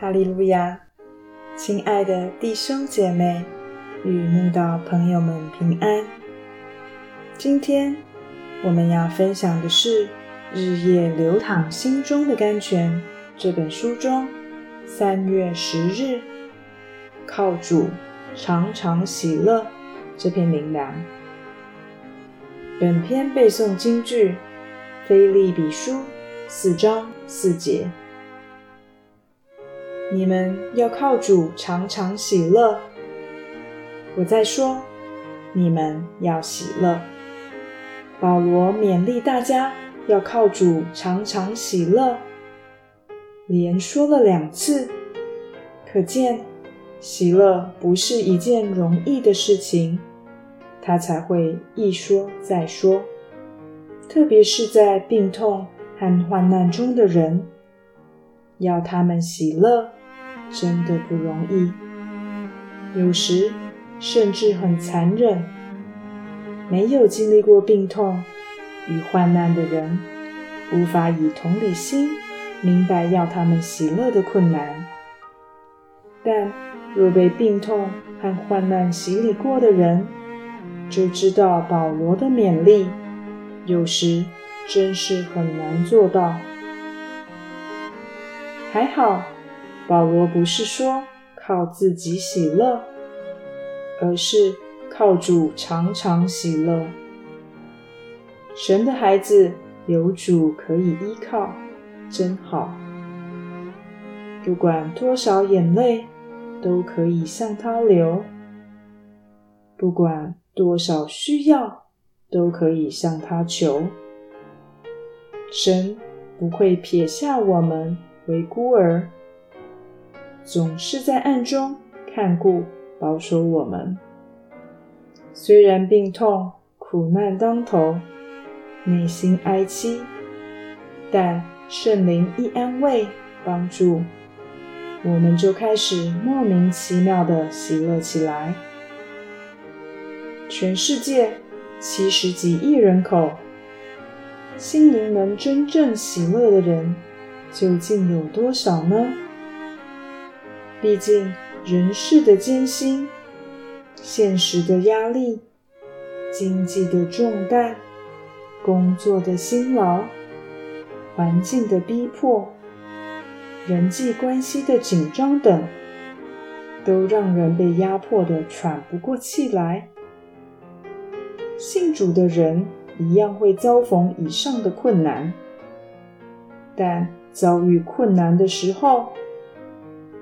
哈利路亚！亲爱的弟兄姐妹与慕道朋友们平安。今天我们要分享的是《日夜流淌心中的甘泉》这本书中三月十日“靠主常常喜乐”这篇灵粮。本篇背诵京剧《菲利比书》四章四节。你们要靠主常常喜乐。我在说，你们要喜乐。保罗勉励大家要靠主常常喜乐，连说了两次，可见喜乐不是一件容易的事情，他才会一说再说。特别是在病痛和患难中的人，要他们喜乐。真的不容易，有时甚至很残忍。没有经历过病痛与患难的人，无法以同理心明白要他们喜乐的困难。但若被病痛和患难洗礼过的人，就知道保罗的勉励，有时真是很难做到。还好。保罗不是说靠自己喜乐，而是靠主常常喜乐。神的孩子有主可以依靠，真好。不管多少眼泪，都可以向他流；不管多少需要，都可以向他求。神不会撇下我们为孤儿。总是在暗中看顾、保守我们。虽然病痛、苦难当头，内心哀戚，但圣灵一安慰、帮助，我们就开始莫名其妙的喜乐起来。全世界七十几亿人口，心灵能真正喜乐的人，究竟有多少呢？毕竟，人世的艰辛、现实的压力、经济的重担、工作的辛劳、环境的逼迫、人际关系的紧张等，都让人被压迫的喘不过气来。信主的人一样会遭逢以上的困难，但遭遇困难的时候，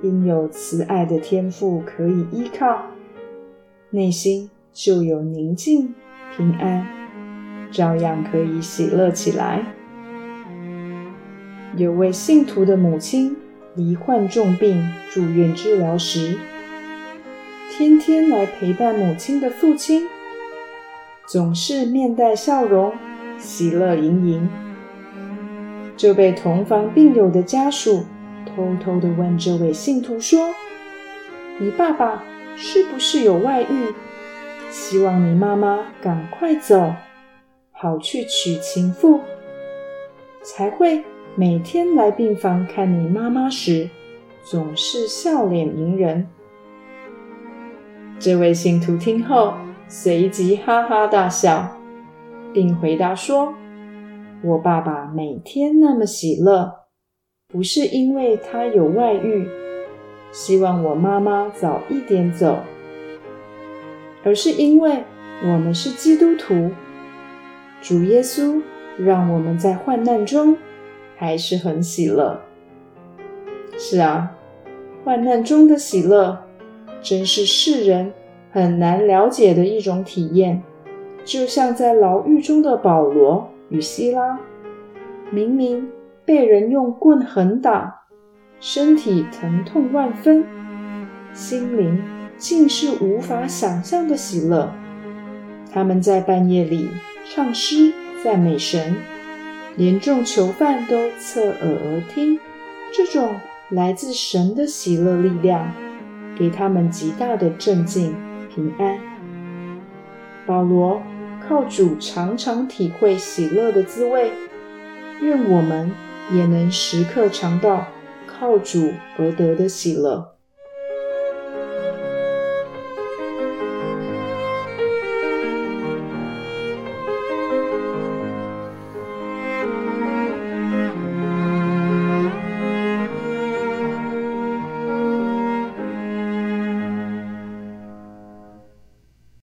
因有慈爱的天赋可以依靠，内心就有宁静平安，照样可以喜乐起来。有位信徒的母亲罹患重病住院治疗时，天天来陪伴母亲的父亲，总是面带笑容，喜乐盈盈，就被同房病友的家属。偷偷的问这位信徒说：“你爸爸是不是有外遇？希望你妈妈赶快走，好去娶情妇，才会每天来病房看你妈妈时，总是笑脸迎人。”这位信徒听后随即哈哈大笑，并回答说：“我爸爸每天那么喜乐。”不是因为他有外遇，希望我妈妈早一点走，而是因为我们是基督徒，主耶稣让我们在患难中还是很喜乐。是啊，患难中的喜乐，真是世人很难了解的一种体验。就像在牢狱中的保罗与希拉，明明。被人用棍横打，身体疼痛万分，心灵竟是无法想象的喜乐。他们在半夜里唱诗赞美神，连众囚犯都侧耳而听。这种来自神的喜乐力量，给他们极大的镇静平安。保罗靠主常常体会喜乐的滋味，愿我们。也能时刻尝到靠主而得的喜乐。